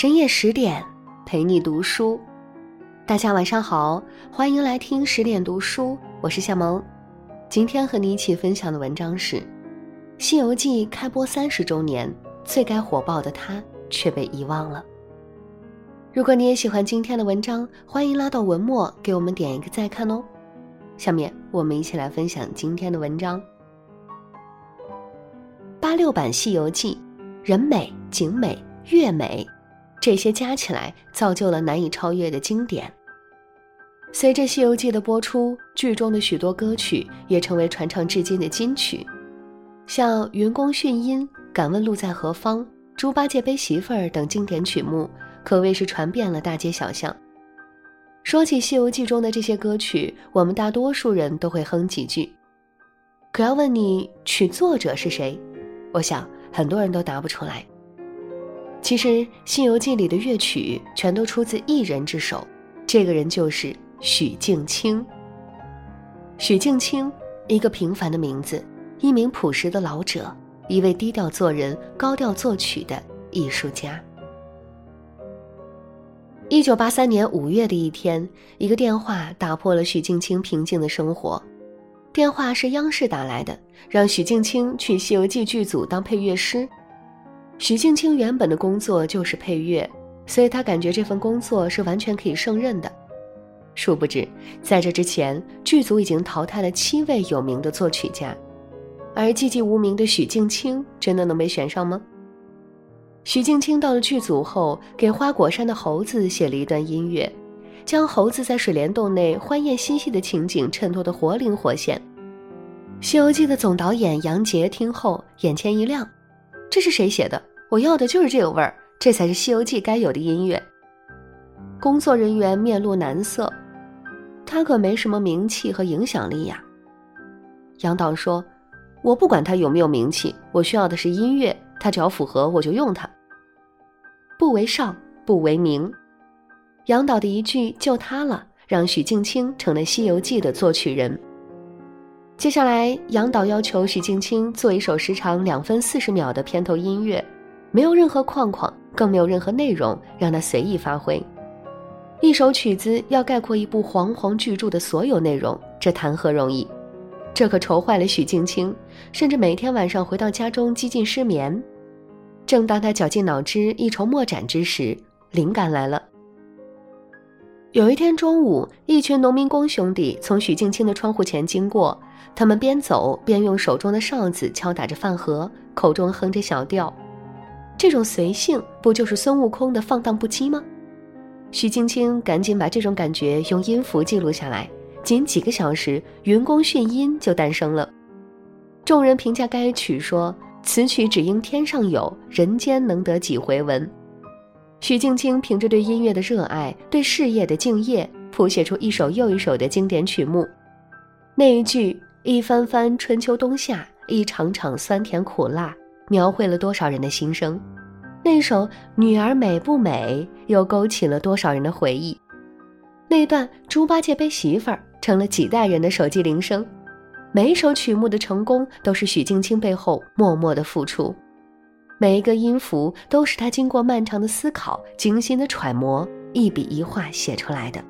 深夜十点陪你读书，大家晚上好，欢迎来听十点读书，我是夏萌。今天和你一起分享的文章是《西游记》开播三十周年，最该火爆的他却被遗忘了。如果你也喜欢今天的文章，欢迎拉到文末给我们点一个再看哦。下面我们一起来分享今天的文章。八六版《西游记》，人美、景美、乐美。这些加起来，造就了难以超越的经典。随着《西游记》的播出，剧中的许多歌曲也成为传唱至今的金曲，像《云宫迅音》《敢问路在何方》《猪八戒背媳妇儿》等经典曲目，可谓是传遍了大街小巷。说起《西游记》中的这些歌曲，我们大多数人都会哼几句。可要问你曲作者是谁，我想很多人都答不出来。其实《西游记》里的乐曲全都出自一人之手，这个人就是许镜清。许镜清，一个平凡的名字，一名朴实的老者，一位低调做人、高调作曲的艺术家。一九八三年五月的一天，一个电话打破了许镜清平静的生活。电话是央视打来的，让许镜清去《西游记》剧组当配乐师。许镜清原本的工作就是配乐，所以他感觉这份工作是完全可以胜任的。殊不知，在这之前，剧组已经淘汰了七位有名的作曲家，而寂寂无名的许镜清真的能被选上吗？许镜清到了剧组后，给花果山的猴子写了一段音乐，将猴子在水帘洞内欢宴嬉戏的情景衬托得活灵活现。《西游记》的总导演杨洁听后眼前一亮，这是谁写的？我要的就是这个味儿，这才是《西游记》该有的音乐。工作人员面露难色，他可没什么名气和影响力呀。杨导说：“我不管他有没有名气，我需要的是音乐，他只要符合，我就用他。不为上，不为名。”杨导的一句“就他了”，让许镜清成了《西游记》的作曲人。接下来，杨导要求许镜清做一首时长两分四十秒的片头音乐。没有任何框框，更没有任何内容，让他随意发挥。一首曲子要概括一部煌煌巨著的所有内容，这谈何容易？这可愁坏了许镜清，甚至每天晚上回到家中几近失眠。正当他绞尽脑汁、一筹莫展之时，灵感来了。有一天中午，一群农民工兄弟从许镜清的窗户前经过，他们边走边用手中的哨子敲打着饭盒，口中哼着小调。这种随性不就是孙悟空的放荡不羁吗？许青青赶紧把这种感觉用音符记录下来，仅几个小时，《云宫迅音》就诞生了。众人评价该曲说：“此曲只应天上有人间，能得几回闻。”许镜清凭着对音乐的热爱，对事业的敬业，谱写出一首又一首的经典曲目。那一句“一番番春秋冬夏，一场场酸甜苦辣”。描绘了多少人的心声？那首《女儿美不美》又勾起了多少人的回忆？那段猪八戒背媳妇儿成了几代人的手机铃声。每一首曲目的成功，都是许镜清背后默默的付出。每一个音符，都是他经过漫长的思考、精心的揣摩，一笔一画写出来的。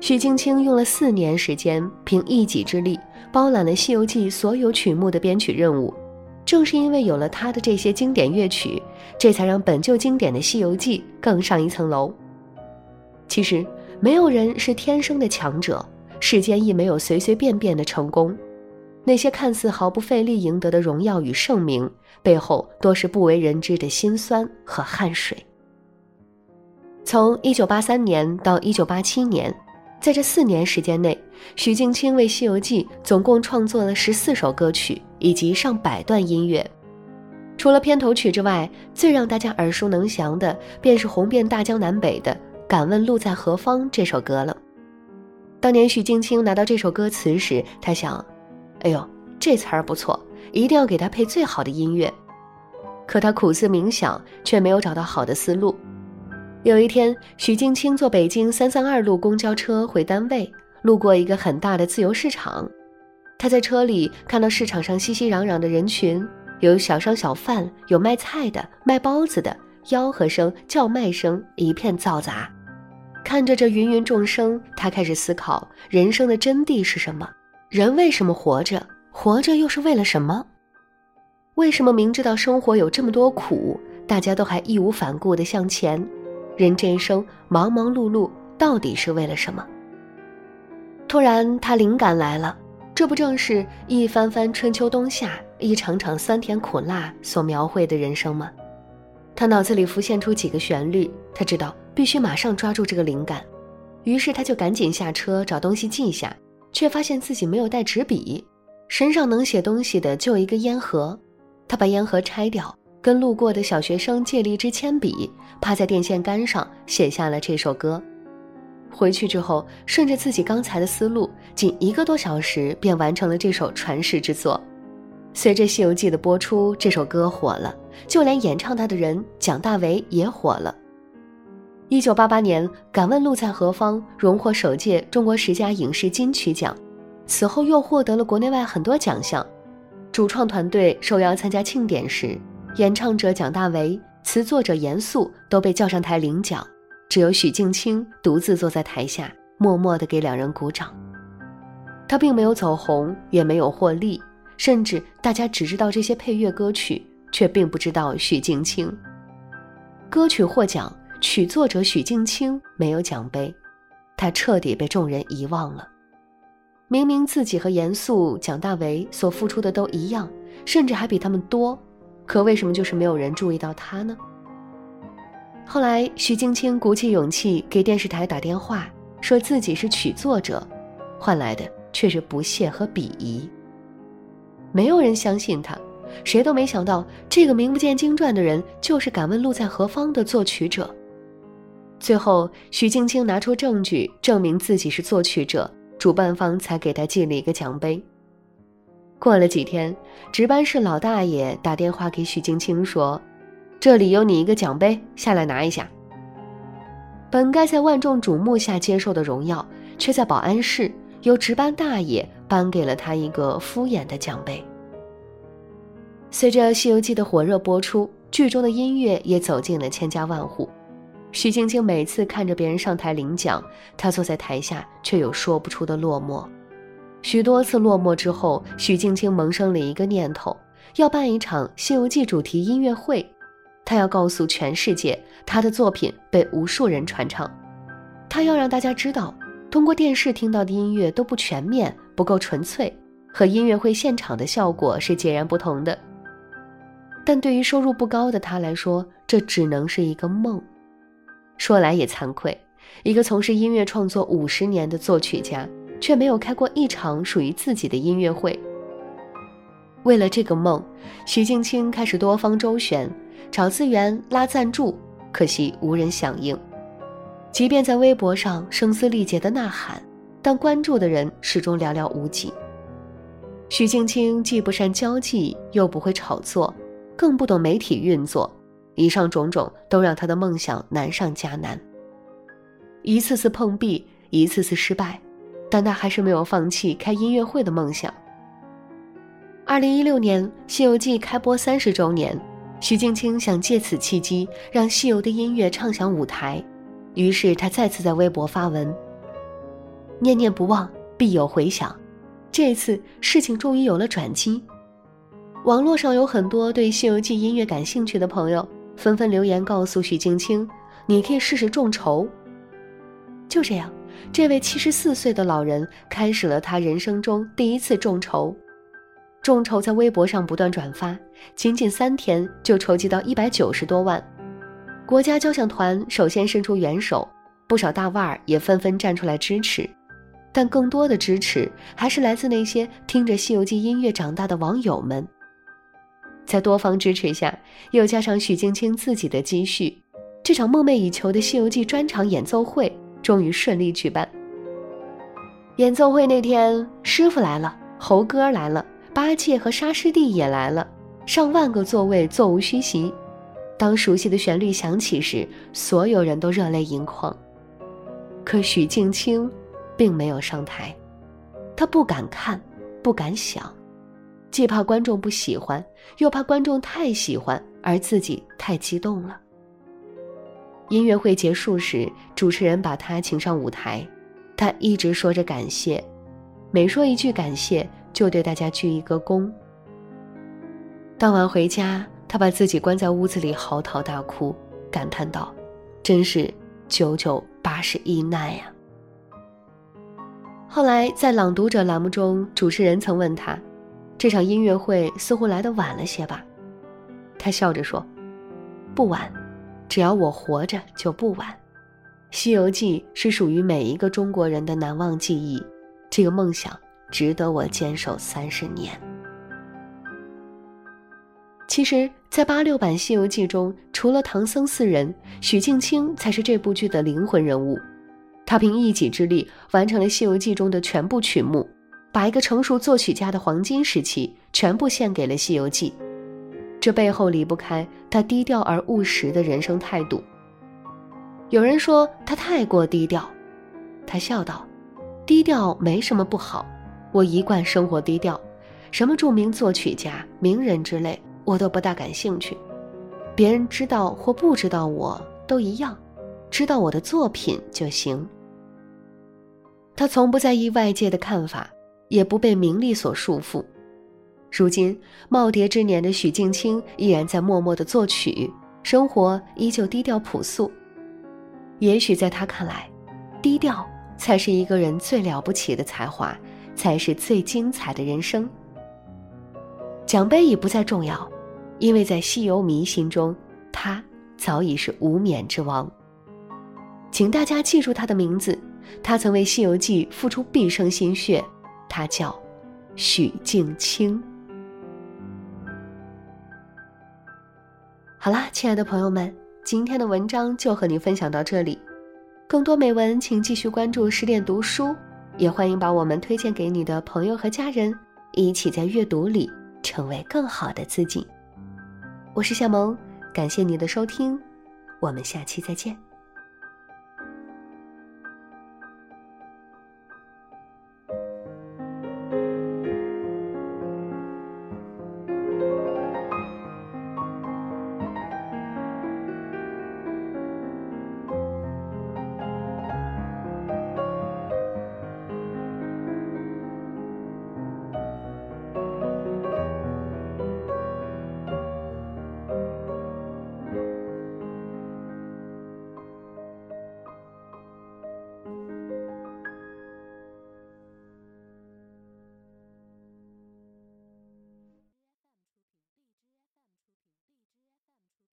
许镜清用了四年时间，凭一己之力，包揽了《西游记》所有曲目的编曲任务。正是因为有了他的这些经典乐曲，这才让本就经典的《西游记》更上一层楼。其实，没有人是天生的强者，世间亦没有随随便便的成功。那些看似毫不费力赢得的荣耀与盛名，背后多是不为人知的辛酸和汗水。从1983年到1987年。在这四年时间内，许镜清为《西游记》总共创作了十四首歌曲以及上百段音乐。除了片头曲之外，最让大家耳熟能详的便是红遍大江南北的《敢问路在何方》这首歌了。当年许镜清拿到这首歌词时，他想：“哎呦，这词儿不错，一定要给他配最好的音乐。”可他苦思冥想，却没有找到好的思路。有一天，许镜清坐北京三三二路公交车回单位，路过一个很大的自由市场。他在车里看到市场上熙熙攘攘的人群，有小商小贩，有卖菜的、卖包子的，吆喝声、叫卖声一片嘈杂。看着这芸芸众生，他开始思考人生的真谛是什么？人为什么活着？活着又是为了什么？为什么明知道生活有这么多苦，大家都还义无反顾地向前？人这一生忙忙碌碌，到底是为了什么？突然，他灵感来了，这不正是一番番春秋冬夏，一场场酸甜苦辣所描绘的人生吗？他脑子里浮现出几个旋律，他知道。必须马上抓住这个灵感，于是他就赶紧下车找东西记下，却发现自己没有带纸笔，身上能写东西的就一个烟盒。他把烟盒拆掉，跟路过的小学生借了一支铅笔，趴在电线杆上写下了这首歌。回去之后，顺着自己刚才的思路，仅一个多小时便完成了这首传世之作。随着《西游记》的播出，这首歌火了，就连演唱它的人蒋大为也火了。一九八八年，《敢问路在何方》荣获首届中国十佳影视金曲奖，此后又获得了国内外很多奖项。主创团队受邀参加庆典时，演唱者蒋大为、词作者严肃都被叫上台领奖，只有许镜清独自坐在台下，默默地给两人鼓掌。他并没有走红，也没有获利，甚至大家只知道这些配乐歌曲，却并不知道许镜清。歌曲获奖。曲作者许镜清没有奖杯，他彻底被众人遗忘了。明明自己和严肃、蒋大为所付出的都一样，甚至还比他们多，可为什么就是没有人注意到他呢？后来，许静清鼓起勇气给电视台打电话，说自己是曲作者，换来的却是不屑和鄙夷。没有人相信他，谁都没想到这个名不见经传的人就是《敢问路在何方》的作曲者。最后，许静清拿出证据证明自己是作曲者，主办方才给他寄了一个奖杯。过了几天，值班室老大爷打电话给许镜清说：“这里有你一个奖杯，下来拿一下。”本该在万众瞩目下接受的荣耀，却在保安室由值班大爷颁给了他一个敷衍的奖杯。随着《西游记》的火热播出，剧中的音乐也走进了千家万户。许晶晶每次看着别人上台领奖，她坐在台下却有说不出的落寞。许多次落寞之后，许镜清萌生了一个念头，要办一场《西游记》主题音乐会。她要告诉全世界，她的作品被无数人传唱。她要让大家知道，通过电视听到的音乐都不全面、不够纯粹，和音乐会现场的效果是截然不同的。但对于收入不高的她来说，这只能是一个梦。说来也惭愧，一个从事音乐创作五十年的作曲家，却没有开过一场属于自己的音乐会。为了这个梦，许静清开始多方周旋，找资源、拉赞助，可惜无人响应。即便在微博上声嘶力竭的呐喊，但关注的人始终寥寥无几。许静清既不善交际，又不会炒作，更不懂媒体运作。以上种种都让他的梦想难上加难。一次次碰壁，一次次失败，但他还是没有放弃开音乐会的梦想。二零一六年《西游记》开播三十周年，徐静清想借此契机让西游的音乐唱响舞台，于是他再次在微博发文：“念念不忘，必有回响。”这次事情终于有了转机。网络上有很多对《西游记》音乐感兴趣的朋友。纷纷留言告诉许静清：“你可以试试众筹。”就这样，这位七十四岁的老人开始了他人生中第一次众筹。众筹在微博上不断转发，仅仅三天就筹集到一百九十多万。国家交响团首先伸出援手，不少大腕儿也纷纷站出来支持，但更多的支持还是来自那些听着《西游记》音乐长大的网友们。在多方支持下，又加上许镜清自己的积蓄，这场梦寐以求的《西游记》专场演奏会终于顺利举办。演奏会那天，师傅来了，猴哥来了，八戒和沙师弟也来了，上万个座位座无虚席。当熟悉的旋律响起时，所有人都热泪盈眶。可许镜清，并没有上台，他不敢看，不敢想。既怕观众不喜欢，又怕观众太喜欢而自己太激动了。音乐会结束时，主持人把他请上舞台，他一直说着感谢，每说一句感谢，就对大家鞠一个躬。当晚回家，他把自己关在屋子里嚎啕大哭，感叹道：“真是九九八十一难呀！”后来在《朗读者》栏目中，主持人曾问他：“这场音乐会似乎来得晚了些吧？”他笑着说：“不晚。”只要我活着，就不晚。《西游记》是属于每一个中国人的难忘记忆，这个梦想值得我坚守三十年。其实，在八六版《西游记》中，除了唐僧四人，许镜清才是这部剧的灵魂人物。他凭一己之力完成了《西游记》中的全部曲目，把一个成熟作曲家的黄金时期全部献给了《西游记》。这背后离不开他低调而务实的人生态度。有人说他太过低调，他笑道：“低调没什么不好，我一贯生活低调，什么著名作曲家、名人之类，我都不大感兴趣。别人知道或不知道我都一样，知道我的作品就行。”他从不在意外界的看法，也不被名利所束缚。如今耄耋之年的许镜清依然在默默的作曲，生活依旧低调朴素。也许在他看来，低调才是一个人最了不起的才华，才是最精彩的人生。奖杯已不再重要，因为在西游迷心中，他早已是无冕之王。请大家记住他的名字，他曾为《西游记》付出毕生心血，他叫许镜清。好啦，亲爱的朋友们，今天的文章就和您分享到这里。更多美文，请继续关注十点读书，也欢迎把我们推荐给你的朋友和家人，一起在阅读里成为更好的自己。我是夏萌，感谢你的收听，我们下期再见。